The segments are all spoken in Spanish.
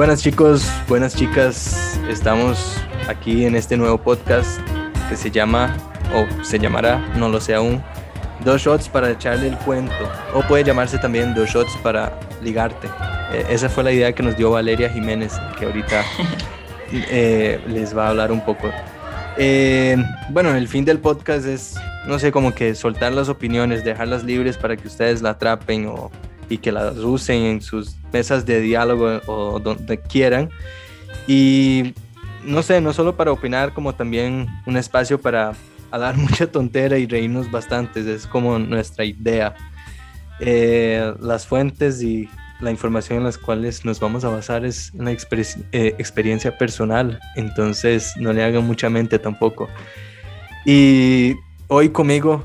Buenas chicos, buenas chicas, estamos aquí en este nuevo podcast que se llama, o se llamará, no lo sé aún, Dos Shots para echarle el cuento, o puede llamarse también Dos Shots para ligarte. Eh, esa fue la idea que nos dio Valeria Jiménez, que ahorita eh, les va a hablar un poco. Eh, bueno, el fin del podcast es, no sé, como que soltar las opiniones, dejarlas libres para que ustedes la atrapen o, y que las usen en sus mesas de diálogo o donde quieran. Y no sé, no solo para opinar, como también un espacio para hablar mucha tontera y reírnos bastante, es como nuestra idea. Eh, las fuentes y la información en las cuales nos vamos a basar es una eh, experiencia personal, entonces no le hagan mucha mente tampoco. Y hoy conmigo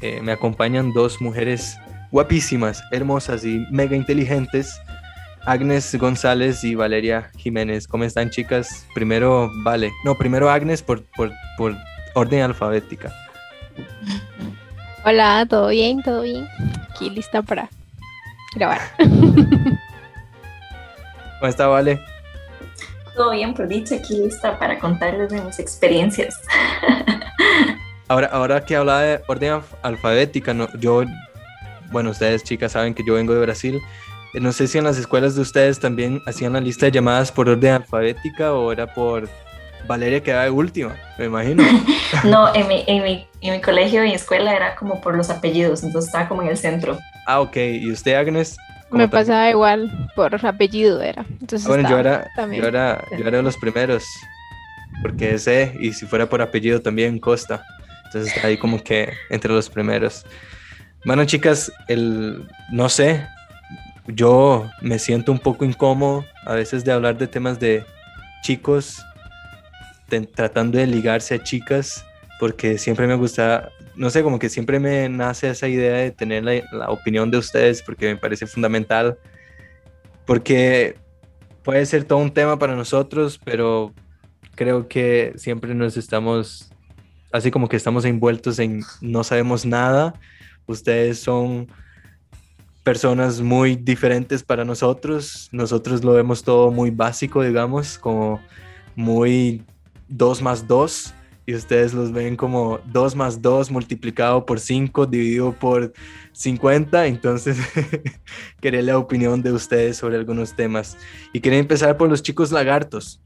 eh, me acompañan dos mujeres guapísimas, hermosas y mega inteligentes, Agnes González y Valeria Jiménez. ¿Cómo están chicas? Primero, vale, no, primero Agnes por, por, por orden alfabética. Hola, ¿todo bien? ¿Todo bien? Aquí lista para grabar. ¿Cómo está, Vale? Todo bien, por dicho, aquí lista para contarles de mis experiencias. Ahora, ahora que hablaba de orden alfabética, no, yo, bueno, ustedes chicas saben que yo vengo de Brasil. Eh, no sé si en las escuelas de ustedes también hacían la lista de llamadas por orden alfabética o era por Valeria quedaba de última, me imagino. no, en mi, en, mi, en mi colegio y escuela era como por los apellidos, entonces estaba como en el centro. Ah, ok. ¿Y usted, Agnes? Me pasaba igual, por apellido era. Entonces bueno, yo era, yo era, yo era de los primeros, porque ese, y si fuera por apellido también Costa. Entonces está ahí como que entre los primeros. Bueno, chicas, el, no sé, yo me siento un poco incómodo a veces de hablar de temas de chicos tratando de ligarse a chicas porque siempre me gusta, no sé, como que siempre me nace esa idea de tener la, opinión de ustedes porque me parece fundamental, porque puede ser todo un tema para nosotros, pero creo que siempre nos estamos, así como que estamos envueltos en no sabemos nada, ustedes son personas muy diferentes para nosotros, nosotros lo vemos todo muy básico, digamos, como muy 2 más 2 y ustedes los ven como 2 más 2 multiplicado por 5 dividido por 50. Entonces, quería la opinión de ustedes sobre algunos temas. Y quería empezar por los chicos lagartos,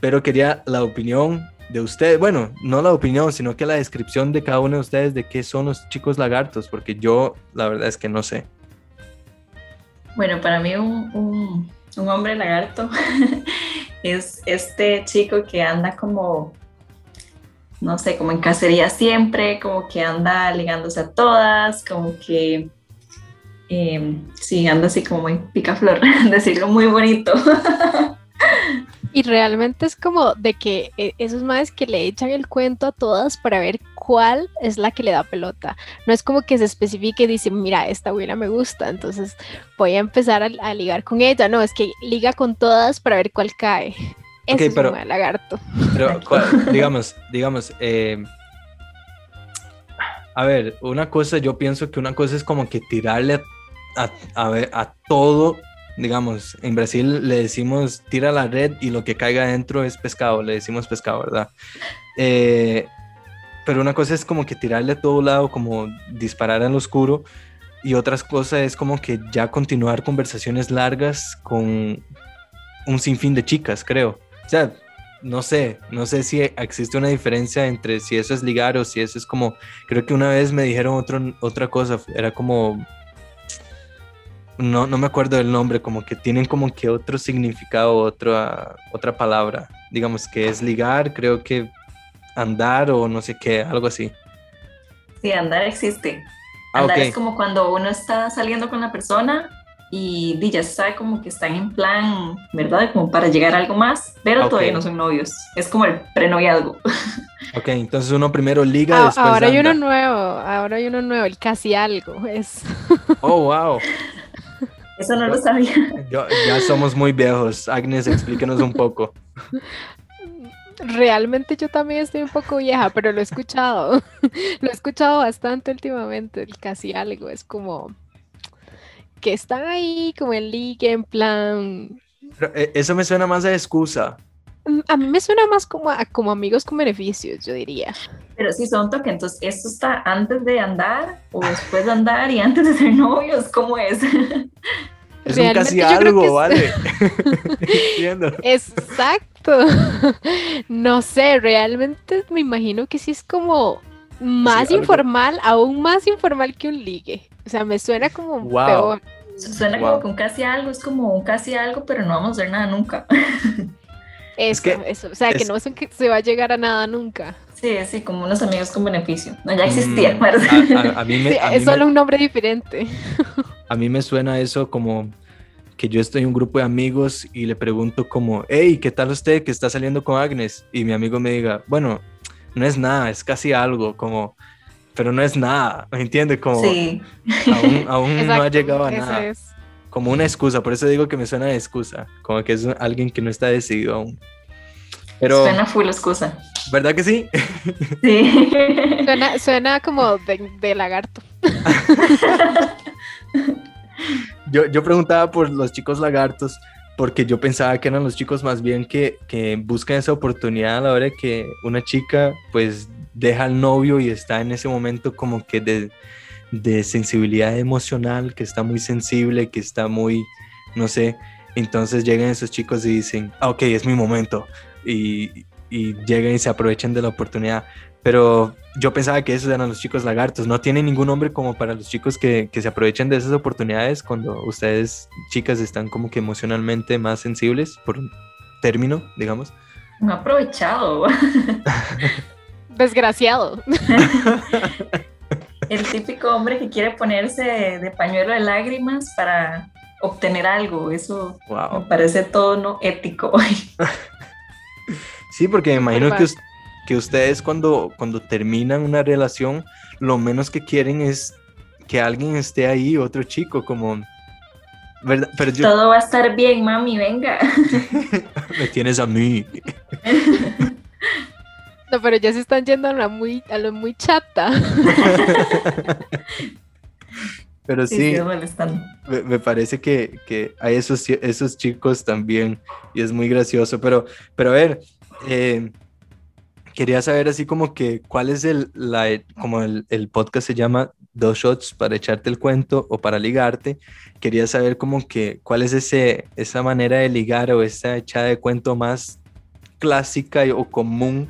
pero quería la opinión de ustedes. Bueno, no la opinión, sino que la descripción de cada uno de ustedes de qué son los chicos lagartos, porque yo la verdad es que no sé. Bueno, para mí un, un, hombre lagarto es este chico que anda como, no sé, como en cacería siempre, como que anda ligándose a todas, como que, em, sí, anda así como muy picaflor, decirlo muy bonito. Y realmente es como de que eh, esos madres que le echan el cuento a todas para ver cuál es la que le da pelota. No es como que se especifique y dice, mira, esta abuela me gusta, entonces voy a empezar a, ligar con ella. No, es que liga con todas para ver cuál cae. Ese es un lagarto. Pero, digamos, digamos, eh, a ver, una cosa, yo pienso que una cosa es como que tirarle a, a, a todo digamos, en Brasil le decimos tira la red y lo que caiga adentro es pescado, le decimos pescado, ¿verdad? Eh, pero una cosa es como que tirarle a todo lado, como disparar al oscuro, y otra cosa es como que ya continuar conversaciones largas con un sinfín de chicas, creo. O sea, no sé, no sé si existe una diferencia entre si eso es ligar o si eso es como, creo que una vez me dijeron otro, otra cosa, era como no, no me acuerdo del nombre, como que tienen como que otro significado, otra, otra palabra. Digamos que es ligar, creo que andar o no sé qué, algo así. Sí, andar existe. Ah, andar es como cuando uno está saliendo con la persona y, ya se sabe como que están en plan, ¿verdad? Como para llegar a algo más, pero todavía no son novios. Es como el prenoviazgo. Ok, entonces uno primero liga, después Ahora hay uno nuevo, ahora hay uno nuevo, el casi algo. Es... Oh, wow. Eso no lo sabía. ya somos muy viejos. Agnes, explíquenos un poco. Realmente yo también estoy un poco vieja, pero lo he escuchado. lo he escuchado bastante últimamente, casi algo. Es como que están ahí como en liga, en plan, eh, eso me suena más a excusa. A mí me suena más como, como amigos con beneficios, yo diría. Pero si son toque, entonces esto está antes de andar o después de andar y antes de ser novios, ¿cómo es? Es un casi algo, ¿vale? Exacto. No sé, realmente me imagino que sí es como más informal, aún más informal que un ligue. O sea, me suena como peor. Suena como que un casi algo, es como un casi algo, pero no vamos a hacer nada nunca. Eso, eso. O sea, que no es que se va a llegar a nada nunca. Sí, sí, como unos amigos con beneficio. No, ya existía. Mm, a, mí me, es solo un nombre diferente. A mí me suena eso como que yo estoy en un grupo de amigos y le pregunto como, hey, ¿qué tal usted que está saliendo con Agnes? Y mi amigo me diga, bueno, no es nada, es casi algo, como, pero no es nada, ¿me entiende? Como, sí. aún, no ha llegado a nada. Como una excusa, por eso digo que me suena de excusa, como que es alguien que no está decidido aún. Pero, suena full excusa. ¿Verdad que sí? Sí. Suena, como de, lagarto. yo, yo preguntaba por los chicos lagartos porque yo pensaba que eran los chicos más bien que, que buscan esa oportunidad a la hora que una chica pues deja al novio y está en ese momento como que de, de sensibilidad emocional, que está muy sensible, que está muy, no sé, entonces llegan esos chicos y dicen, ah, ok, es mi momento, y, y llegan y se aprovechan de la oportunidad. Pero yo pensaba que esos eran los chicos lagartos. No tiene ningún nombre como para los chicos que, que, se aprovechan de esas oportunidades cuando ustedes, chicas, están como que emocionalmente más sensibles, por un término, digamos. No aprovechado. Desgraciado. El típico hombre que quiere ponerse de pañuelo de lágrimas para obtener algo. Eso me parece todo no ético. sí, porque me imagino que, que ustedes cuando, cuando terminan una relación, lo menos que quieren es que alguien esté ahí, otro chico, como... ¿verdad? Pero Todo va a estar bien, mami, venga. Me tienes a mí. No, pero ya se están yendo a lo muy, a lo muy chata. pero sí, me, parece que, que, hay esos, esos chicos también y es muy gracioso. Pero, pero a ver, eh, quería saber así como que cuál es el, la, como el, el, podcast se llama Dos Shots para echarte el cuento o para ligarte. Quería saber como que cuál es ese, esa manera de ligar o esa echada de cuento más clásica o común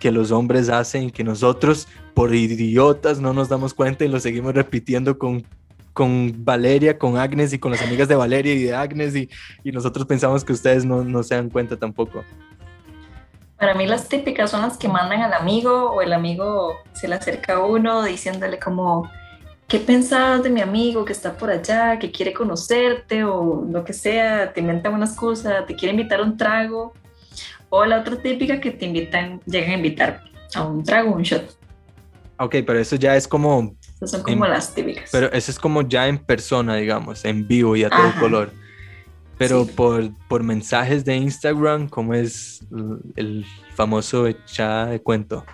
que los hombres hacen, que nosotros por idiotas no nos damos cuenta y lo seguimos repitiendo con, con Valeria, con Agnes y con las amigas de Valeria y de Agnes y, y nosotros pensamos que ustedes no, no se dan cuenta tampoco. Para mí las típicas son las que mandan al amigo o el amigo se le acerca a uno diciéndole como, ¿qué pensabas de mi amigo que está por allá, que quiere conocerte o lo que sea? Te inventa una excusa, te quiere invitar un trago o la otra típica que te invitan, llegan a invitar a un trago, un shot. Ok, pero eso ya es como... Esas son como las típicas. Pero eso es como ya en persona, digamos, en vivo y a todo color. Pero por, por mensajes de Instagram, ¿cómo es el famoso echada de cuento?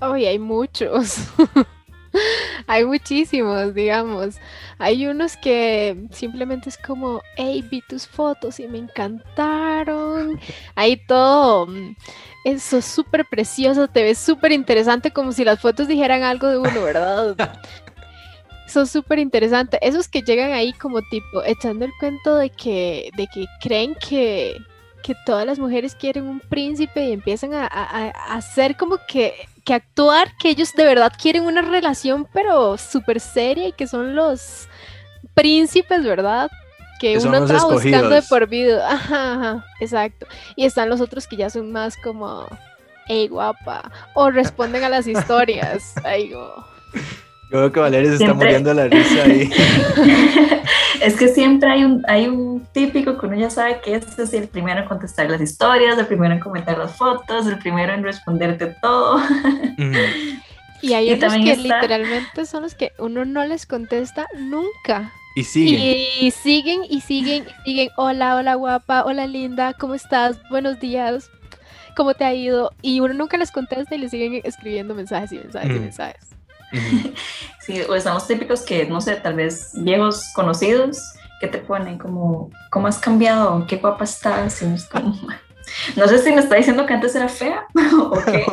Ay, hay muchos. hay muchísimos, digamos. Hay unos que simplemente es como, hey, vi tus fotos y me encantaron. Hay todo, mm, eso es súper precioso, te ves súper interesante, como si las fotos dijeran algo de uno, ¿verdad? Son súper interesantes. Esos que llegan ahí como tipo echando el cuento de que, de que creen que, que todas las mujeres quieren un príncipe y empiezan a, hacer como que, que, actuar que ellos de verdad quieren una relación pero súper seria y que son los príncipes, ¿verdad? Que, uno está buscando de por vida. Ajá, exacto. Y están los otros que ya son más como, hey guapa, o responden a las historias. Ay, yo veo que Valeria se está muriendo la risa ahí. es que siempre hay un, hay un típico que uno ya sabe que este es el primero en contestar las historias, el primero en comentar las fotos, el primero en responderte todo. Y hay otros que literalmente son los que uno no les contesta nunca. Y siguen. Y siguen y siguen y siguen. Hola, hola guapa, hola linda, ¿cómo estás? Buenos días. ¿Cómo te ha ido? Y uno nunca les contesta y le siguen escribiendo mensajes y mensajes y mensajes. Sí, o estamos típicos que, no sé, tal vez viejos conocidos ¿qué te ponen? Como, ¿cómo has cambiado? ¿Qué guapa estás? no sé si me está diciendo que antes era fea o que,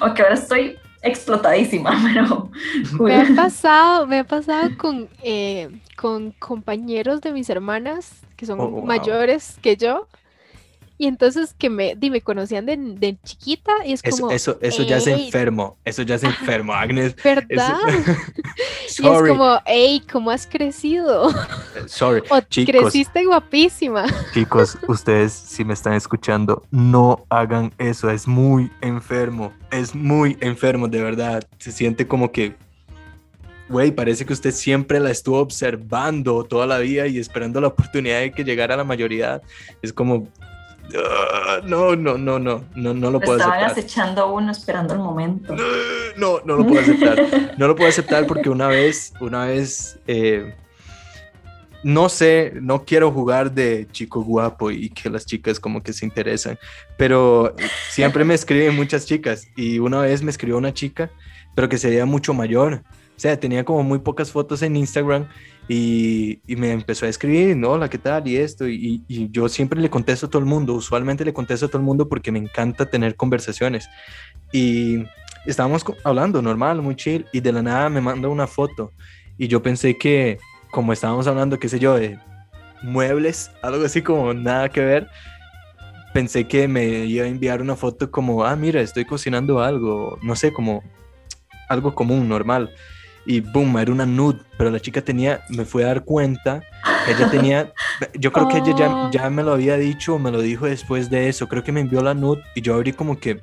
o que ahora estoy explotadísima, pero... Me ha pasado, me ha pasado con, eh, con compañeros de mis hermanas que son Oh, wow. mayores que yo. Y entonces que me, di, me conocían de, de chiquita y es Eso, como, eso, eso ya es "Ey". enfermo. Eso ya es enfermo, Agnes. ¿verdad? Y es como, hey, ¿cómo has crecido? sorry. O Chicos. creciste guapísima. Chicos, ustedes si me están escuchando, no hagan eso, es muy enfermo, es muy enfermo, de verdad. Se siente como que, güey, parece que usted siempre la estuvo observando toda la vida y esperando la oportunidad de que llegara a la mayoría. Es como, "Ah, no, no, no, no, no, no lo puedo estaban aceptar. acechando a uno esperando el momento. No, no lo puedo aceptar. No lo puedo aceptar porque una vez, una vez, eh, no sé, no quiero jugar de chico guapo y que las chicas como que se interesan, pero siempre me escriben muchas chicas y una vez me escribió una chica, pero que se veía mucho mayor. O sea, tenía como muy pocas fotos en Instagram y, y me empezó a escribir, no, hola, ¿qué tal? Y esto, y, y yo siempre le contesto a todo el mundo, usualmente le contesto a todo el mundo porque me encanta tener conversaciones. Y estábamos hablando normal, muy chill, y de la nada me manda una foto. Y yo pensé que, como estábamos hablando, qué sé yo, de muebles, algo así como nada que ver, pensé que me iba a enviar una foto como, ah, mira, estoy cocinando algo, no sé, como algo común, normal. Y boom, era una nude, pero la chica tenía, me fui a dar cuenta ella tenía, yo creo que ella ya, Oh. ya me lo había dicho, me lo dijo después de eso, creo que me envió la nude y yo abrí como que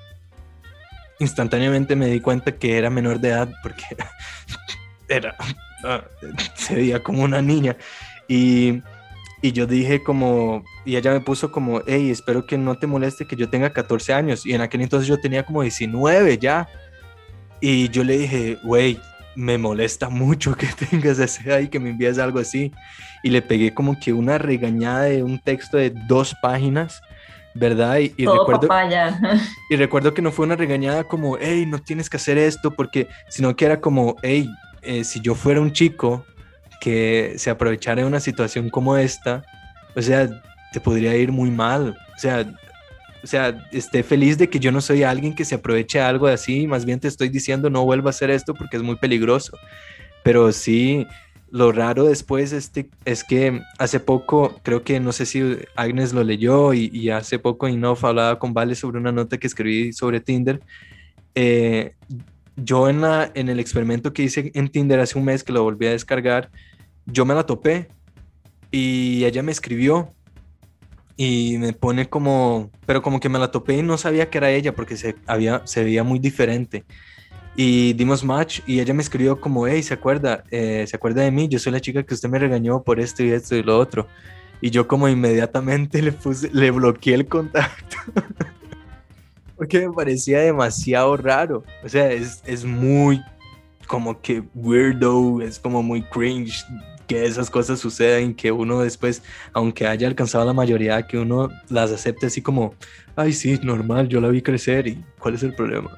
instantáneamente me di cuenta que era menor de edad porque era, ah, se veía como una niña. Y, y yo dije como, y ella me puso como, hey, espero que no te moleste que yo tenga 14 años. Y en aquel entonces yo tenía como 19 ya. Y yo le dije, güey, me molesta mucho que tengas esa edad y que me envíes algo así. Y le pegué como que una regañada de un texto de dos páginas, ¿verdad? Y, y Todo recuerdo... papaya. Y recuerdo que no fue una regañada como, hey, no tienes que hacer esto, porque, sino que era como, hey, eh, si yo fuera un chico que se aprovechara de una situación como esta, o sea, te podría ir muy mal. O sea, o sea, esté feliz de que yo no soy alguien que se aproveche de algo así, más bien te estoy diciendo no vuelva a hacer esto porque es muy peligroso. Pero sí, lo raro después este, es que hace poco, creo que no sé si Agnes lo leyó y, y hace poco Inof hablaba con Vale sobre una nota que escribí sobre Tinder. Eh, yo en, la, en el experimento que hice en Tinder hace un mes que lo volví a descargar, yo me la topé y ella me escribió y me pone como, pero como que me la topé y no sabía que era ella porque se, había, se veía muy diferente. Y dimos match y ella me escribió como, hey, ¿se acuerda? Eh, ¿Se acuerda de mí? Yo soy la chica que usted me regañó por esto y esto y lo otro. Y yo como inmediatamente le puse, le bloqueé el contacto. porque me parecía demasiado raro. O sea, es, es muy como que weirdo, es como muy cringe que esas cosas sucedan, que uno después, aunque haya alcanzado la mayoría, que uno las acepte así como, ay, sí, normal, yo la vi crecer y ¿cuál es el problema?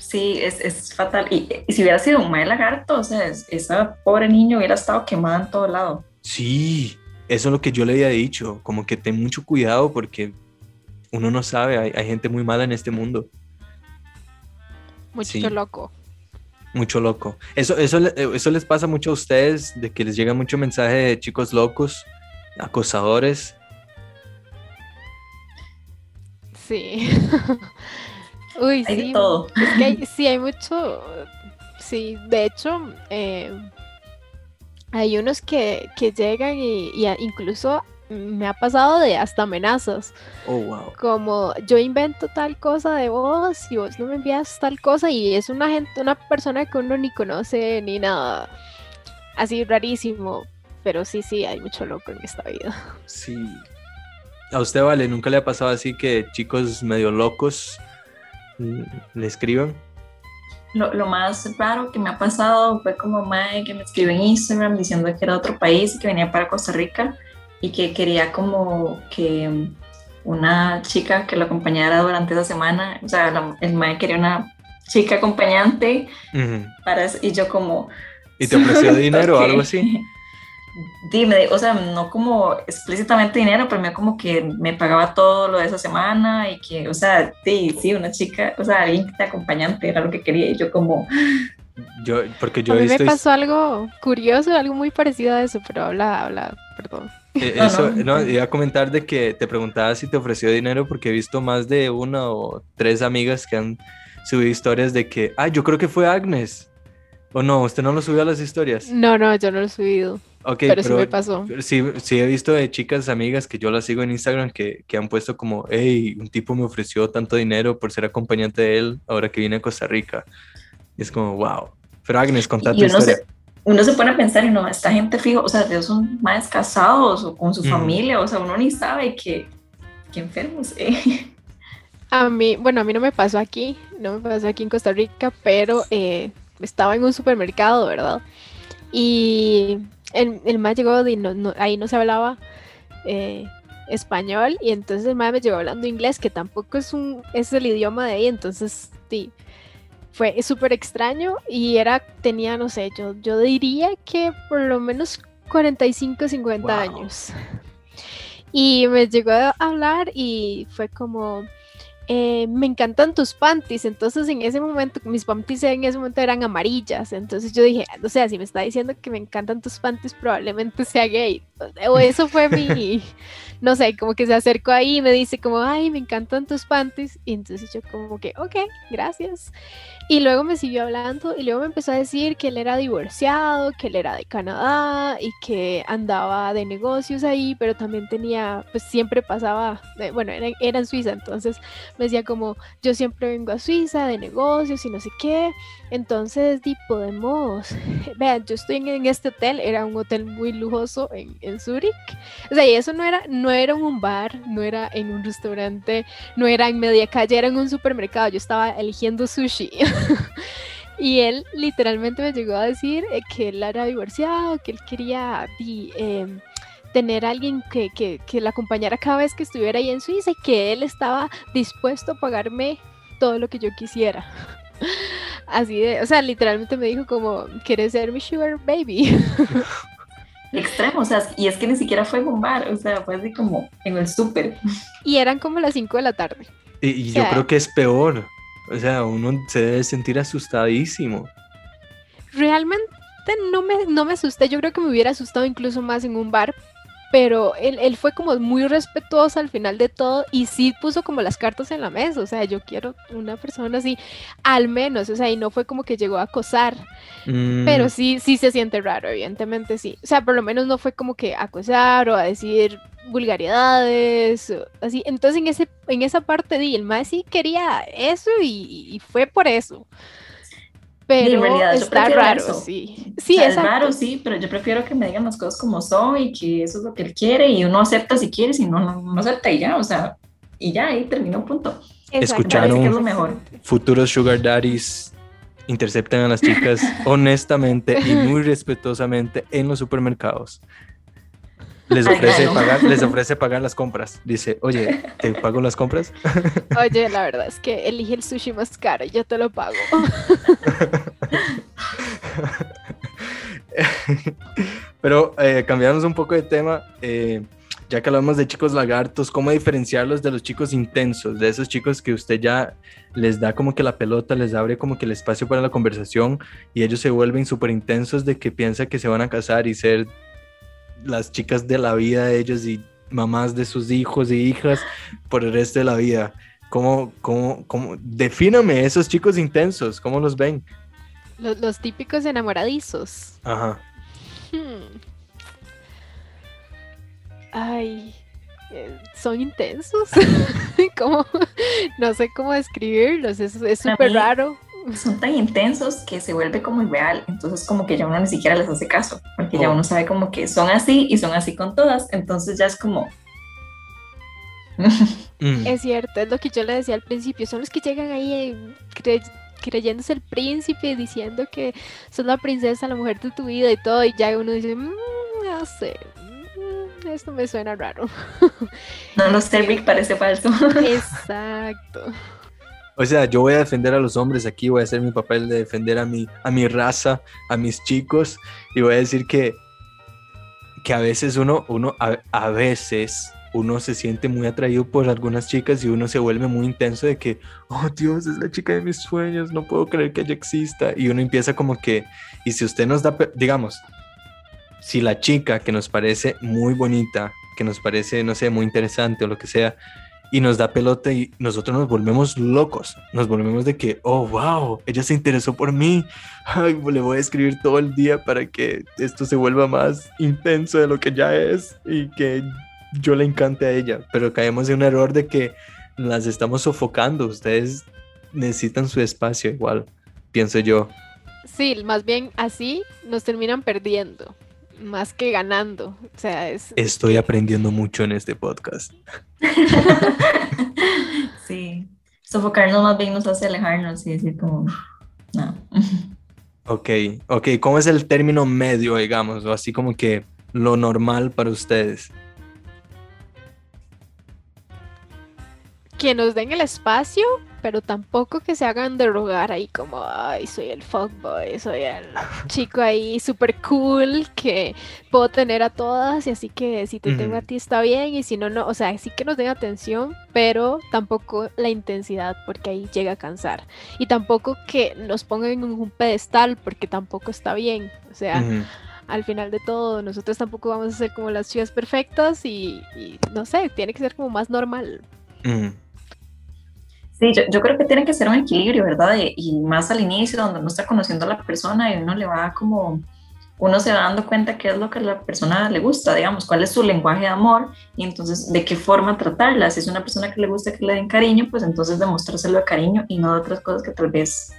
Sí, es, es fatal. Y, y si hubiera sido un mal lagarto, o sea, es- esa pobre niño hubiera estado quemada en todo lado. Sí, eso es lo que yo le había dicho, como que ten mucho cuidado porque uno no sabe, hay, hay gente muy mala en este mundo, Mucho Sí. loco. Mucho loco. Eso, eso, le- eso les pasa mucho a ustedes, de que les llega mucho mensaje de chicos locos, acosadores. Sí. Uy, Hay sí. todo. Es que hay- sí, hay mucho. Sí, de hecho, eh, hay unos que, que llegan y, y incluso me ha pasado de hasta amenazas. Oh, wow. Como yo invento tal cosa de vos y vos no me envías tal cosa y es una gente, una persona que uno ni conoce ni nada. Así rarísimo. Pero sí, sí, hay mucho loco en esta vida. Sí. A usted, Vale, ¿nunca le ha pasado así que chicos medio locos mm, le escriban? Lo, lo más raro que me ha pasado fue como Mae que me escribió en Instagram diciendo que era de otro país y que venía para Costa Rica y que quería como que una chica que lo acompañara durante esa semana. O sea, la- el Mae quería una chica acompañante Ujú. para eso, y yo como... ¿Y te ofreció dinero o algo así? dime, o sea, no como explícitamente dinero, pero me como que me pagaba todo lo de esa semana y que, o sea, sí, sí, una chica, o sea, alguien que te acompañante era lo que quería y yo como... Yo, porque yo a mí me pasó algo curioso, algo muy parecido a eso, pero habla, habla, perdón. Eh, Eso, no. iba a comentar de que te preguntaba si te ofreció dinero porque he visto más de una o tres amigas que han subido historias de que, ah, yo creo que fue Agnes. O no, usted no lo subió a las historias. No, no, yo no lo he subido, Ok, pero, sí me pasó. pero sí, sí he visto de chicas amigas que yo las sigo en Instagram que, que han puesto como, hey, un tipo me ofreció tanto dinero por ser acompañante de él ahora que vine a Costa Rica. Y es como, wow. Pero Agnes, contá tu historia. Uno se pone a pensar y no, esta gente fijo, o sea, ellos son más casados o con su Mm. familia, o sea, uno ni sabe que, que enfermos, eh. A mí, bueno, a mí no me pasó aquí, no me pasó aquí en Costa Rica, pero eh, estaba en un supermercado, ¿verdad? Y el, el más llegó, y no, no- ahí no se hablaba eh, español, y entonces el más me llegó hablando inglés, que tampoco es, un, es el idioma de ahí, entonces sí, fue súper extraño y era, tenía, no sé, yo, yo diría que por lo menos 45, 50 Wow. años. Y me llegó a hablar y fue como, eh, me encantan tus panties. Entonces en ese momento, mis panties en ese momento eran amarillas. Entonces yo dije, o sea, si me está diciendo que me encantan tus panties, probablemente sea gay. O eso fue mi, no sé, como que se acercó ahí y me dice como, ay, me encantan tus panties. Y entonces yo como que, ok, gracias. Y luego me siguió hablando y luego me empezó a decir que él era divorciado, que él era de Canadá y que andaba de negocios ahí, pero también tenía, pues siempre pasaba, bueno, era, en Suiza, entonces me decía como, yo siempre vengo a Suiza de negocios y no sé qué, entonces di, podemos, vean, yo estoy en, en este hotel, era un hotel muy lujoso en, en Zúrich, o sea, y eso no era, no era en un bar, no era en un restaurante, no era en media calle, era en un supermercado, yo estaba eligiendo sushi. Y él literalmente me llegó a decir eh, que él era divorciado, que él quería di, em, tener a alguien que, que, que la acompañara cada vez que estuviera ahí en Suiza y que él estaba dispuesto a pagarme todo lo que yo quisiera. Así de, o sea, literalmente me dijo como, ¿quieres ser mi sugar baby? Extremo, o sea, y es que ni siquiera fue en un bar, o sea, fue así como en el súper. Y eran como las 5 de la tarde. Y, y O yo sea- creo que es peor. O sea, uno se debe sentir asustadísimo. Realmente no me, no me asusté, yo creo que me hubiera asustado incluso más en un bar, pero él, él fue como muy respetuoso al final de todo y sí puso como las cartas en la mesa, o sea, yo quiero una persona así, al menos, o sea, y no fue como que llegó a acosar, Mm, pero sí, sí se siente raro, evidentemente sí, o sea, por lo menos no fue como que acosar o a decir vulgaridades, o así, entonces en, ese, en esa parte di, el más sí quería eso y, y fue por eso. Pero realidad, yo está prefiero raro, eso. sí. O Sí, sea, es raro, sí, pero yo prefiero que me digan las cosas como son y que eso es lo que él quiere y uno acepta si quiere, si no, no, no acepta y ya, o sea, y ya, ahí terminó, punto. Escucharon- es lo mejor. futuros sugar daddies interceptan a las chicas honestamente y muy respetuosamente en los supermercados. Les Ay, ofrece, pagar, les ofrece pagar las compras. Dice, oye, ¿te pago las compras? Oye, la verdad es que elige el sushi más caro y yo te lo pago. Pero eh, cambiamos un poco de tema, eh, ya que hablamos de chicos lagartos, ¿cómo diferenciarlos de los chicos intensos? De esos chicos que usted ya les da como que la pelota, les abre como que el espacio para la conversación y ellos se vuelven súper intensos de que piensa que se van a casar y ser las chicas de la vida de ellos y mamás de sus hijos y hijas por el resto de la vida. ¿Cómo, cómo, cómo? Defíname esos chicos intensos, ¿cómo los ven? Los, los típicos enamoradizos. Ajá. Hmm. Ay, eh, son intensos. como, no sé cómo describirlos, es súper raro. Son tan intensos que se vuelve como irreal, entonces como que ya uno ni siquiera les hace caso, porque ya Oh. uno sabe como que son así y son así con todas, entonces ya es como... Mm. Es cierto, es lo que yo le decía al principio. Son los que llegan ahí eh, cre- creyéndose el príncipe, diciendo que sos la princesa, la mujer de tu vida y todo, y ya uno dice, "Mm, no sé, mm, esto me suena raro. No lo sé, Rick, parece falso. Exacto. O sea, yo voy a defender a los hombres aquí, voy a hacer mi papel de defender a mi, a mi raza, a mis chicos, y voy a decir que que a veces uno, uno a, a veces uno se siente muy atraído por algunas chicas y uno se vuelve muy intenso de que, oh Dios, es la chica de mis sueños, no puedo creer que ella exista. Y uno empieza como que, y si usted nos da, digamos, si la chica que nos parece muy bonita, que nos parece, no sé, muy interesante o lo que sea, y nos da pelota y nosotros nos volvemos locos, nos volvemos de que, oh, wow, ella se interesó por mí, ay, le voy a escribir todo el día para que esto se vuelva más intenso de lo que ya es y que yo le encante a ella, pero caemos en un error de que las estamos sofocando, ustedes necesitan su espacio igual, pienso yo. Sí, más bien así nos terminan perdiendo más que ganando. O sea, es. Estoy aprendiendo mucho en este podcast. sí. Sofocarnos más bien nos hace alejarnos y decir como. No. Ok, ok. ¿Cómo es el término medio, digamos? O así como que lo normal para ustedes. Que nos den el espacio pero tampoco que se hagan derogar ahí como, ay, soy el fuckboy, soy el chico ahí súper cool que puedo tener a todas y así que si te tengo a ti está bien y si no, no, o sea, sí que nos den atención, pero tampoco la intensidad porque ahí llega a cansar. Y tampoco que nos pongan en un pedestal porque tampoco está bien, o sea... al final de todo, nosotros tampoco vamos a ser como las chicas perfectas y, no sé, tiene que ser como más normal. Sí, yo, creo que tiene que ser un equilibrio, ¿verdad? Y, más al inicio, donde uno está conociendo a la persona y uno le va como, uno se va dando cuenta qué es lo que a la persona le gusta, digamos, cuál es su lenguaje de amor y entonces de qué forma tratarla. Si es una persona que le gusta que le den cariño, pues entonces demostrárselo de cariño y no de otras cosas que tal vez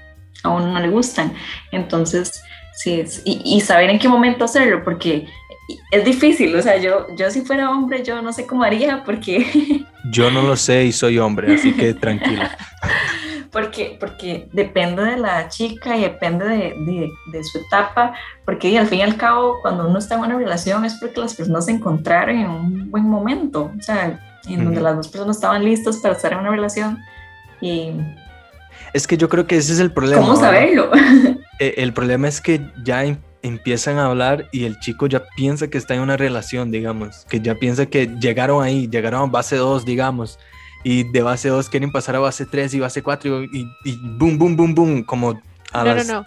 a uno no le gustan. Entonces, sí, y, y saber en qué momento hacerlo, porque es difícil, o sea, yo, yo si fuera hombre, yo no sé cómo haría porque... Yo no lo sé y soy hombre, así que tranquila. porque, porque depende de la chica y depende de, de, su etapa, porque al fin y al cabo, cuando uno está en una relación es porque las personas se encontraron en un buen momento, o sea, en donde las dos personas estaban listas para estar en una relación y... Es que yo creo que ese es el problema. ¿Cómo saberlo? Eh, el problema es que ya empiezan a hablar y el chico ya piensa que está en una relación, digamos, que ya piensa que llegaron ahí, llegaron a base 2, digamos, y de base 2 quieren pasar a base 3 y base 4 y, y, boom, boom, boom, boom, como a No, no, no.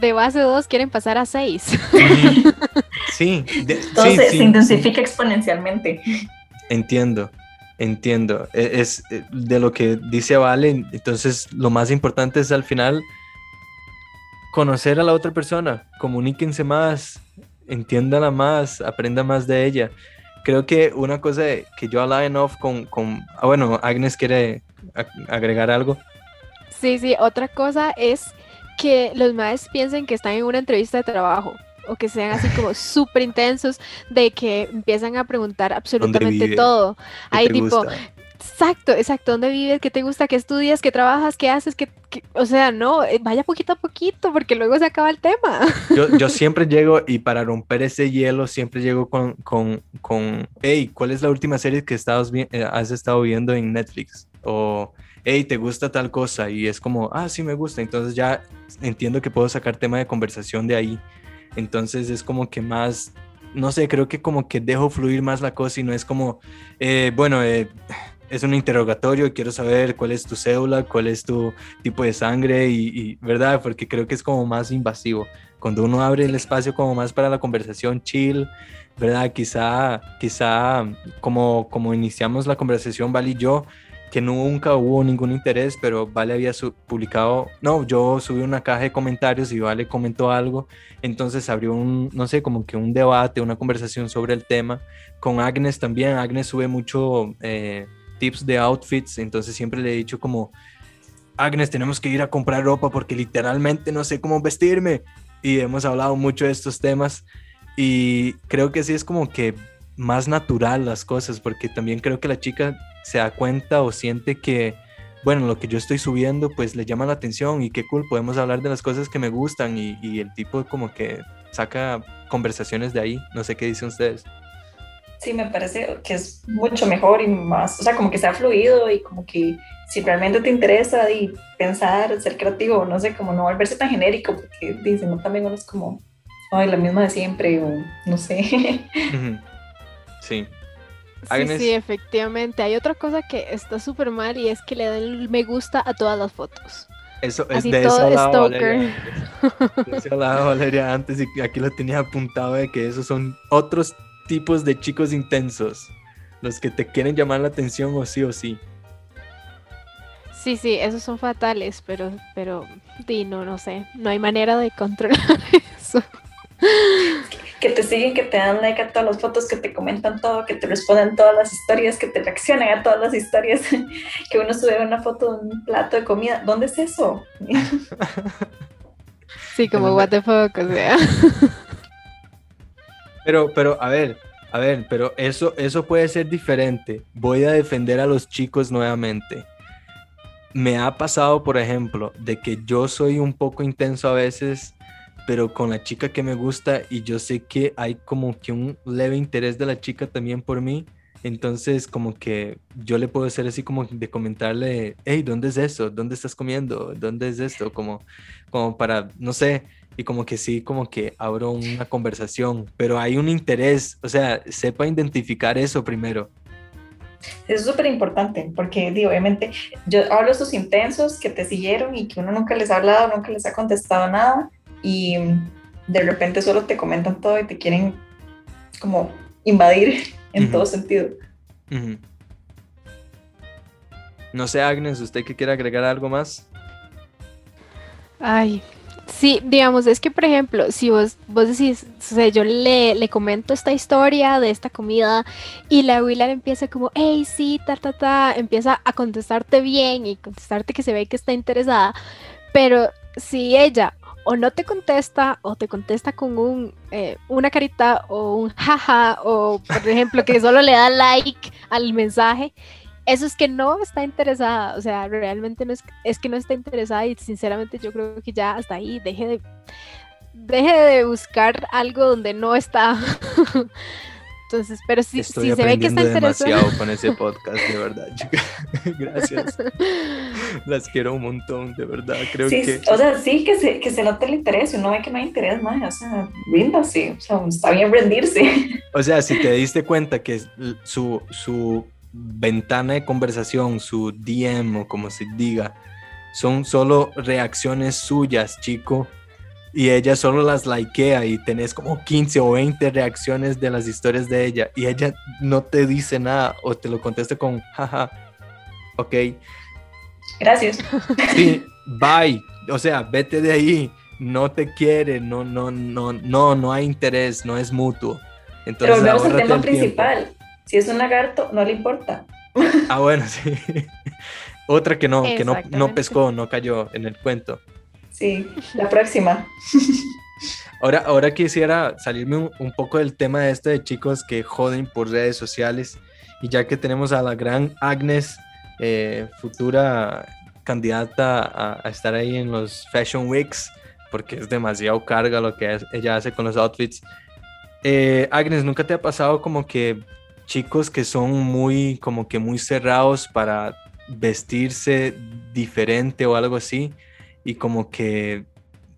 De base 2 quieren pasar a 6. Sí. Entonces se intensifica exponencialmente. Entiendo, entiendo. E, es eh, de lo que dice Vale, entonces lo más importante es al final conocer a la otra persona, comuníquense más, entiéndala más, aprenda más de ella. Creo que una cosa que yo hablaba en off con, con ah, bueno, Agnes quiere agregar algo. Sí, sí, otra cosa es que los maes piensen que están en una entrevista de trabajo o que sean así como súper intensos de que empiezan a preguntar absolutamente todo. Hay tipo, Exacto, exacto. ¿Dónde vives? ¿Qué te gusta? ¿Qué estudias? ¿Qué trabajas? ¿Qué haces? ¿Qué, O sea, no, eh, vaya poquito a poquito porque luego se acaba el tema. Yo, siempre llego y para romper ese hielo siempre llego con, con, con hey, ¿cuál es la última serie que eh, has estado viendo en Netflix? O, hey, ¿te gusta tal cosa? Y es como, ah, sí me gusta. Entonces ya entiendo que puedo sacar tema de conversación de ahí. Entonces es como que más, no sé, creo que como que dejo fluir más la cosa y no es como, eh, bueno, eh, es un interrogatorio quiero saber cuál es tu cédula, cuál es tu tipo de sangre y, ¿verdad? Porque creo que es como más invasivo. Cuando uno abre el espacio como más para la conversación chill, ¿verdad? Quizá, quizá como, como iniciamos la conversación, Vale y yo, que nunca hubo ningún interés, pero Vale había publicado, no, yo subí una caja de comentarios y Vale comentó algo, entonces abrió un, no sé, como que un debate, una conversación sobre el tema. Con Agnes también, Agnes sube mucho... Eh, tips de outfits, entonces siempre le he dicho como, Agnes, tenemos que ir a comprar ropa porque literalmente no sé cómo vestirme. Y hemos hablado mucho de estos temas y creo que sí es como que más natural las cosas, porque también creo que la chica se da cuenta o siente que, bueno, lo que yo estoy subiendo pues le llama la atención y qué cool, podemos hablar de las cosas que me gustan y, el tipo como que saca conversaciones de ahí, no sé qué dicen ustedes. Sí, me parece que es mucho mejor y más, o sea, como que sea fluido y como que si realmente te interesa y pensar, ser creativo, no sé, como no volverse tan genérico, porque dicen, no, también uno es como, ay, la misma de siempre, o no sé. Sí. Sí, sí, efectivamente. Hay otra cosa que está súper mal y es que le den me gusta a todas las fotos. Eso es de eso hablaba Valeria, de eso hablaba Valeria antes y aquí lo tenía apuntado de que esos son otros tipos de chicos intensos. Los que te quieren llamar la atención o sí o sí. Sí, sí, esos son fatales, pero, pero, di, no, no sé, no hay manera de controlar eso. Que te siguen, que te dan like a todas las fotos, que te comentan todo, que te responden todas las historias, que te reaccionan a todas las historias, que uno sube una foto de un plato de comida. ¿Dónde es eso? Sí, como what the fuck, o sea. Pero, pero, a ver, a ver, pero eso, eso puede ser diferente. Voy a defender a los chicos nuevamente me ha pasado, por ejemplo, de que yo soy un poco intenso a veces, pero con la chica que me gusta y yo sé que hay como que un leve interés de la chica también por mí. Entonces, como que yo le puedo hacer así como de comentarle, hey, ¿dónde es eso? ¿Dónde estás comiendo? ¿Dónde es esto? Como, como para, no sé, y como que sí, como que abro una conversación, pero hay un interés, o sea, sepa identificar eso primero. Es súper importante porque, digo, obviamente, yo hablo de estos intensos que te siguieron y que uno nunca les ha hablado, nunca les ha contestado nada y de repente solo te comentan todo y te quieren como invadir en todo sentido. No sé, Agnes, ¿usted que quiere agregar algo más? Ay, Sí, digamos, es que por ejemplo, si vos, vos decís, o sea, yo le, le comento esta historia de esta comida y la Willa empieza como, hey, sí, ta, ta, ta, empieza a contestarte bien y contestarte que se ve que está interesada, pero si ella o no te contesta o te contesta con un, eh, una carita o un jaja o por ejemplo que solo le da like al mensaje, eso es que no está interesada, o sea, realmente no es, es que no está interesada y sinceramente yo creo que ya hasta ahí deje de, deje de buscar algo donde no está. Entonces, pero si, si se ve que está interesada. demasiado con ese podcast, de verdad, Gracias. Las quiero un montón, de verdad. Creo que. O sea, sí, que se, que se note el interés. Uno ve que no hay interés más. O sea, ríndase. O sea, está bien rendirse. O sea, si te diste cuenta que su, su ventana de conversación, su DM o como se diga, son solo reacciones suyas, chico. Y ella solo las likea y tenés como 15 o 20 reacciones de las historias de ella y ella no te dice nada o te lo contesta con jaja, ok. Gracias. Sí, bye. O sea, vete de ahí. No te quiere, no, no, no, no, no hay interés, no es mutuo. Entonces, Pero volvemos al tema principal. Si es un lagarto, no le importa. Ah, bueno, sí. Otra que no, que no, no pescó, no cayó en el cuento. Sí, la próxima. Ahora, ahora quisiera salirme un, poco del tema de este de chicos que joden por redes sociales. Y ya que tenemos a la gran Agnes, eh, futura candidata a, estar ahí en los Fashion Weeks, porque es demasiado carga lo que ella hace con los outfits. Eh, Agnes, ¿nunca te ha pasado como que chicos que son muy, como que muy cerrados para vestirse diferente o algo así. Y como que,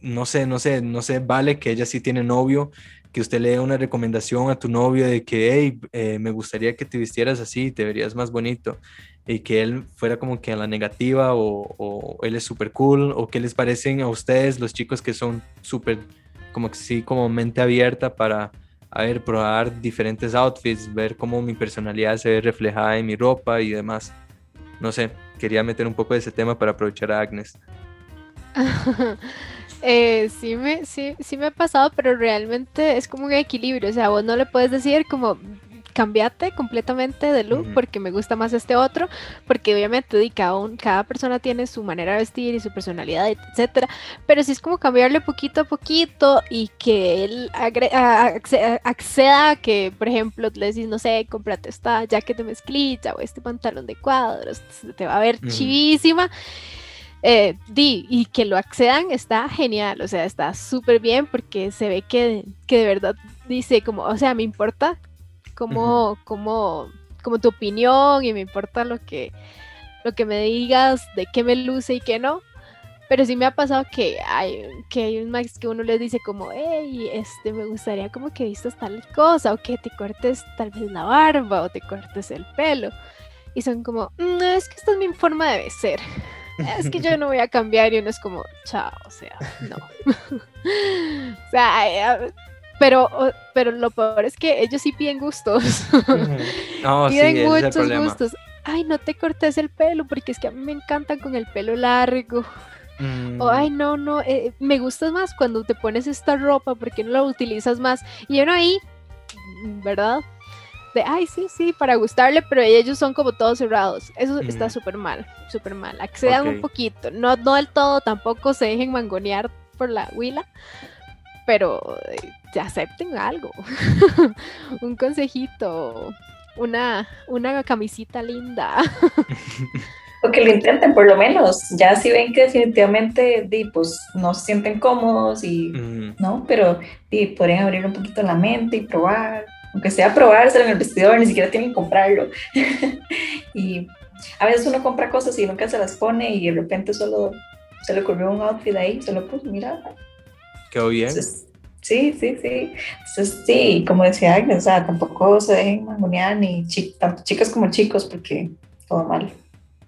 no sé, no sé, no sé, vale que ella sí tiene novio, que usted le dé una recomendación a tu novio de que, hey, eh, me gustaría que te vistieras así, te verías más bonito. Y que él fuera como que a la negativa o, o él es súper cool. O qué les parecen a ustedes los chicos que son súper, como que sí, como mente abierta para a ver, probar diferentes outfits, ver cómo mi personalidad se ve reflejada en mi ropa y demás. No sé, quería meter un poco de ese tema para aprovechar a Agnes. eh, sí, me, sí, sí me ha pasado, pero realmente es como un equilibrio. O sea, vos no le puedes decir como cambiate completamente de look porque me gusta más este otro, porque obviamente cada, cada persona tiene su manera de vestir y su personalidad, etcétera, pero si es como cambiarle poquito a poquito y que él acceda a que, por ejemplo, le decís, no sé, cómprate esta jacket de mezclilla o este pantalón de cuadros, te va a ver chivísima. Eh, di, y que lo accedan está genial, o sea, está súper bien porque se ve que, que de verdad dice como, o sea, me importa como, como, como tu opinión y me importa lo que, lo que me digas de qué me luce y qué no. Pero sí me ha pasado que hay, que hay un max que uno les dice como, hey, este, me gustaría como que vistas tal cosa, o que te cortes tal vez la barba, o te cortes el pelo. Y son como, no, es que esta es mi forma de ser. Es que yo no voy a cambiar y uno es como, chao, o sea, no. o sea, pero, pero lo peor es que ellos sí piden gustos. No, piden sí, muchos gustos. Ay, no te cortes el pelo porque es que a mí me encantan con el pelo largo. O, ay, mm. no, no, eh, me gustas más cuando te pones esta ropa porque no la utilizas más. Y uno ahí, ¿verdad? De, ay, sí, sí, para gustarle, pero ellos son como todos cerrados. Eso está súper mal, súper mal. Accedan un poquito, no, no del todo, tampoco se dejen mangonear por la huila, pero eh, acepten algo. un consejito, una, una camisita linda. o que lo intenten por lo menos, ya si ven que definitivamente pues, no se sienten cómodos y, ¿no? Pero di, podrían abrir un poquito la mente y probar, aunque sea probárselo en el vestidor, ni siquiera tienen que comprarlo. y a veces uno compra cosas y nunca se las pone y de repente solo se le ocurrió un outfit ahí, solo pues mira. Quedó bien. sí, sí, sí. Entonces, sí, como decía Agnes, o sea, tampoco se dejen mangonear ni tanto chicas como chicos porque todo mal.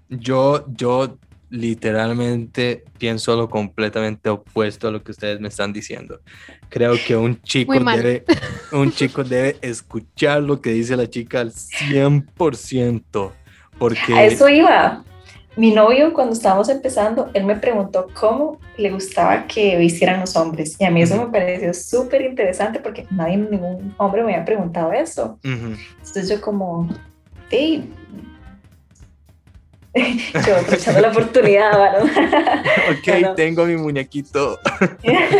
Yo, yo literalmente pienso lo completamente opuesto a lo que ustedes me están diciendo. Creo que un chico debe, un chico debe escuchar lo que dice la chica al 100%. Porque... A eso iba. Mi novio, cuando estábamos empezando, él me preguntó cómo le gustaba que vistieran los hombres. Y a mí eso me pareció súper interesante porque nadie, ningún hombre me había preguntado eso. Entonces yo como, hey, yo aprovechando la oportunidad, ¿vale? ok, tengo mi muñequito.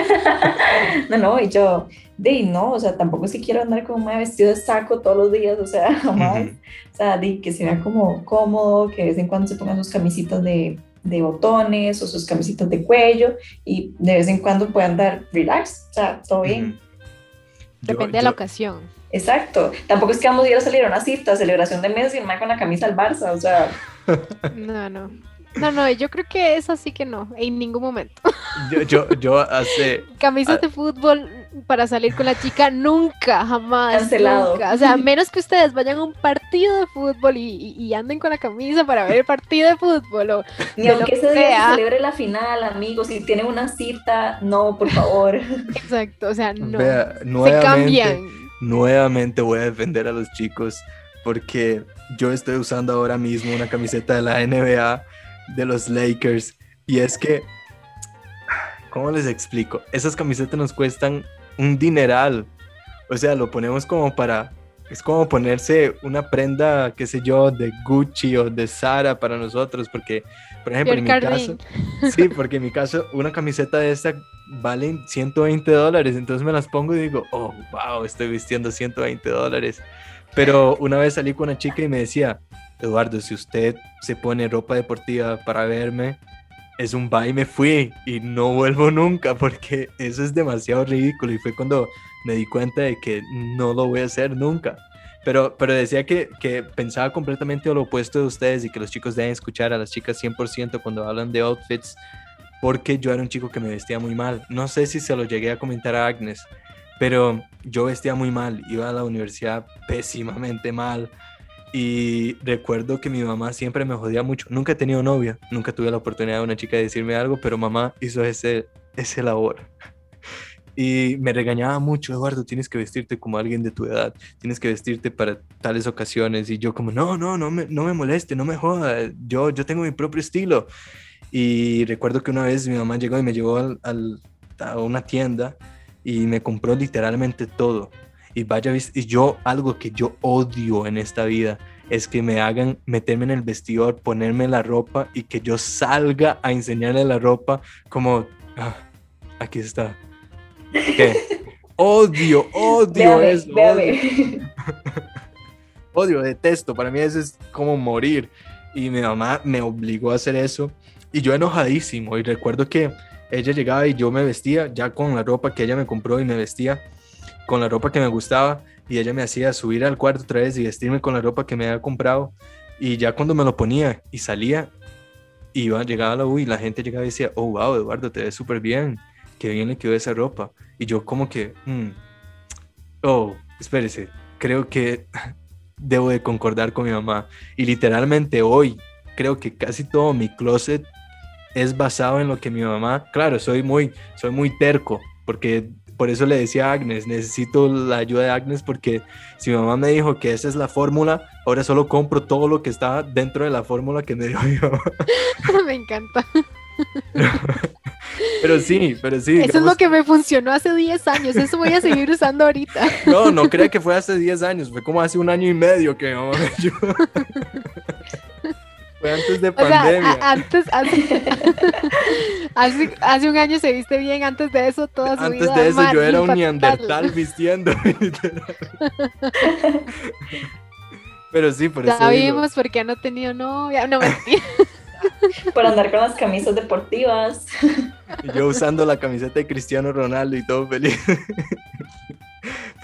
no, no, y yo, de no, o sea, tampoco si quiero andar como un vestido de saco todos los días, o sea, jamás. O sea, de que se vea como cómodo, que de vez en cuando se pongan sus camisitas de, de botones o sus camisitas de cuello y de vez en cuando puedan dar relax, o sea, todo bien. Depende de la ocasión. Exacto. Tampoco es que vamos a ir a salir a una cita, celebración de mes y más con la camisa del Barça, o sea. No, no. No, no, yo creo que es así que no, en ningún momento. Yo, yo, yo hace. Camisas de fútbol para salir con la chica, nunca, jamás. Cancelado. Nunca. O sea, menos que ustedes vayan a un partido de fútbol y, anden con la camisa para ver el partido de fútbol. O Ni aunque ese día se celebre la final, amigos, si tienen una cita, no, por favor. Exacto, o sea, no. se cambian. Nuevamente voy a defender a los chicos porque yo estoy usando ahora mismo una camiseta de la NBA de los Lakers y es que, ¿cómo les explico? Esas camisetas nos cuestan un dineral. O sea, lo ponemos como para, es como ponerse una prenda, qué sé yo, de Gucci o de Zara para nosotros, porque, por ejemplo, en mi caso, sí, porque en mi caso, una camiseta de esta vale 120 dólares, entonces me las pongo y digo, oh, wow, estoy vistiendo 120 dólares. Pero una vez salí con una chica y me decía, Eduardo, si usted se pone ropa deportiva para verme, es un bye, me fui y no vuelvo nunca porque eso es demasiado ridículo y fue cuando me di cuenta de que no lo voy a hacer nunca. Pero, pero decía que, que pensaba completamente lo opuesto de ustedes y que los chicos deben escuchar a las chicas 100% cuando hablan de outfits porque yo era un chico que me vestía muy mal. No sé si se lo llegué a comentar a Agnes, pero yo vestía muy mal, iba a la universidad pésimamente mal. Y recuerdo que mi mamá siempre me jodía mucho. Nunca he tenido novia, nunca tuve la oportunidad de una chica de decirme algo, pero mamá hizo ese, ese labor. Y me regañaba mucho, Eduardo, tienes que vestirte como alguien de tu edad, tienes que vestirte para tales ocasiones. Y yo como, no, no, no me, no me moleste, no me joda, yo, yo tengo mi propio estilo. Y recuerdo que una vez mi mamá llegó y me llevó al, a una tienda y me compró literalmente todo. Y vaya, y yo algo que yo odio en esta vida es que me hagan meterme en el vestidor, ponerme la ropa y que yo salga a enseñarle la ropa como, ah, aquí está. Odio, odio eso. Odio. odio, detesto. Para mí eso es como morir. Y mi mamá me obligó a hacer eso. Y yo enojadísimo. Y recuerdo que ella llegaba y yo me vestía ya con la ropa que ella me compró y me vestía con la ropa que me gustaba y ella me hacía subir al cuarto otra vez y vestirme con la ropa que me había comprado y ya cuando me lo ponía y salía iba, llegaba a la U y la gente llegaba y decía, oh, wow, Eduardo, te ves súper bien, qué bien le quedó esa ropa. Y yo como que, mm, oh, espérese, creo que debo de concordar con mi mamá. Y literalmente hoy creo que casi todo mi closet es basado en lo que mi mamá, claro, soy muy, soy muy terco, porque por eso le decía a Agnes, necesito la ayuda de Agnes porque si mi mamá me dijo que esa es la fórmula, ahora solo compro todo lo que está dentro de la fórmula que me dio mi mamá. me encanta. Pero sí, pero sí. Eso es lo que me funcionó hace 10 años, eso voy a seguir usando ahorita. No, no crea que fue hace 10 años, fue como hace un año y medio que. Fue antes de pandemia. antes, hace, hace, un año se viste bien, antes de eso toda su Antes de eso yo era un neandertal vistiendo. Pero sí, por eso. Ya vimos porque no tenido novia, no mentira. Por andar con las camisas deportivas. yo usando la camiseta de Cristiano Ronaldo y todo feliz.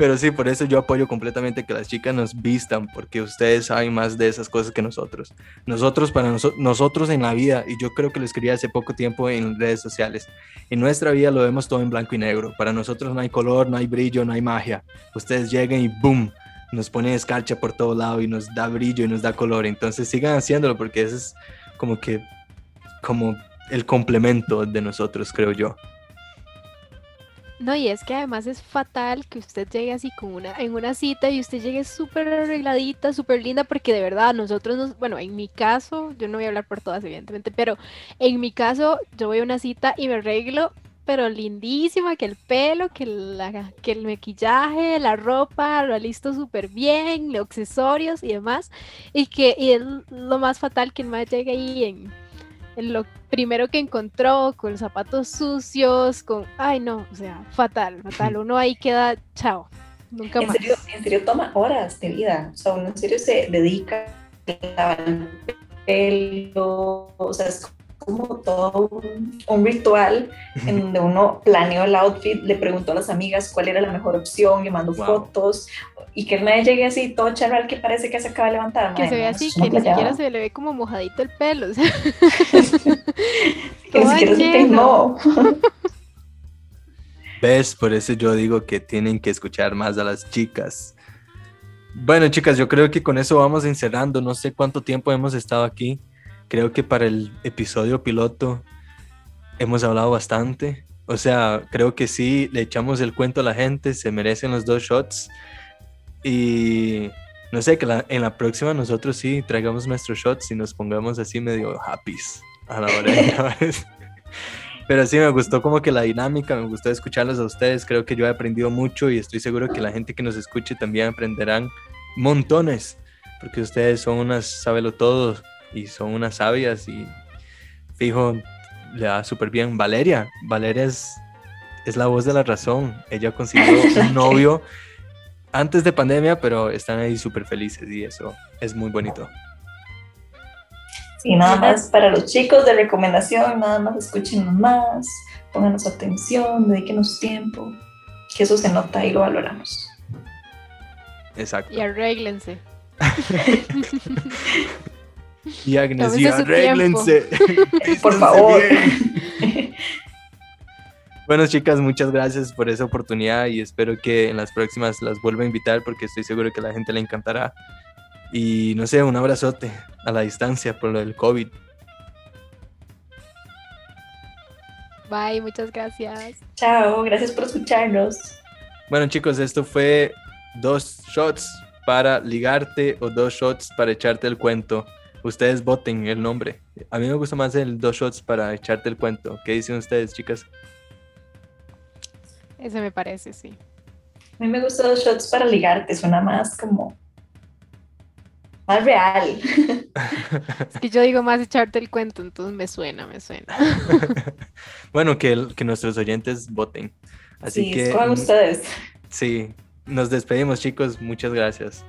Pero sí, por eso yo apoyo completamente que las chicas nos vistan, porque ustedes saben más de esas cosas que nosotros. Nosotros, para nosotros en la vida, y yo creo que lo escribí hace poco tiempo en redes sociales, en nuestra vida lo vemos todo en blanco y negro. Para nosotros no hay color, no hay brillo, no hay magia. Ustedes llegan y ¡boom! Nos ponen escarcha por todo lado y nos da brillo y nos da color. Entonces sigan haciéndolo porque ese es como que, como el complemento de nosotros, creo yo. No, y es que además es fatal que usted llegue así con una, en una cita y usted llegue súper arregladita, súper linda, porque de verdad nosotros, nos, bueno, en mi caso, yo no voy a hablar por todas evidentemente, pero en mi caso yo voy a una cita y me arreglo, pero lindísima, que el pelo, que, la, que el maquillaje, la ropa, lo listo súper bien, los accesorios y demás, y que y es lo más fatal que el más llegue ahí en lo primero que encontró, con los zapatos sucios, con, ay no, o sea, fatal, fatal, uno ahí queda, chao, nunca ¿En más. Serio, en serio toma horas de vida, o sea, uno en serio se dedica al pelo, o sea, es como todo un, ritual en donde uno planeó el outfit, le preguntó a las amigas cuál era la mejor opción, le mandó fotos y que el me llegue así todo charral que parece que se acaba de levantar. Que se ve así, que ni siquiera se le ve como mojadito el pelo. O sea. que ni siquiera se peinó. ¿Ves? Por eso yo digo que tienen que escuchar más a las chicas. Bueno, chicas, yo creo que con eso vamos encerrando. No sé cuánto tiempo hemos estado aquí. Creo que para el episodio piloto hemos hablado bastante. O sea, creo que sí, le echamos el cuento a la gente, se merecen los dos shots. Y no sé, que en la próxima nosotros sí traigamos nuestros shots y nos pongamos así medio happy a la hora de Pero sí, me gustó como que la dinámica, me gustó escucharlos a ustedes. Creo que yo he aprendido mucho y estoy seguro que la gente que nos escuche también aprenderán montones, porque ustedes son unas sábelo todos y son unas sabias y fijo, le da súper bien. Valeria, Valeria es, es la voz de la razón. Ella consiguió un novio antes de pandemia, pero están ahí súper felices y eso es muy bonito. Sí, nada más para los chicos de recomendación, nada más escuchen más, pónganos atención, dedíquenos tiempo, que eso se nota y lo valoramos. Exacto. Y arréglense. Y Agnes, y arréglense. Por favor. Bueno, chicas, muchas gracias por esa oportunidad y espero que en las próximas las vuelva a invitar porque estoy seguro que a la gente le encantará. Y no sé, un abrazote a la distancia por lo del COVID. Bye, muchas gracias. Chao, gracias por escucharnos. Bueno, chicos, esto fue dos shots para ligarte o dos shots para echarte el cuento. Ustedes voten el nombre. A mí me gusta más el dos shots para echarte el cuento. ¿Qué dicen ustedes, chicas? Ese me parece, sí. A mí me gustan dos shots para ligarte, suena más como más real. Es que yo digo más echarte el cuento, entonces me suena, me suena. bueno, que, que nuestros oyentes voten. Así sí, que. ustedes. Sí, nos despedimos, chicos. Muchas gracias.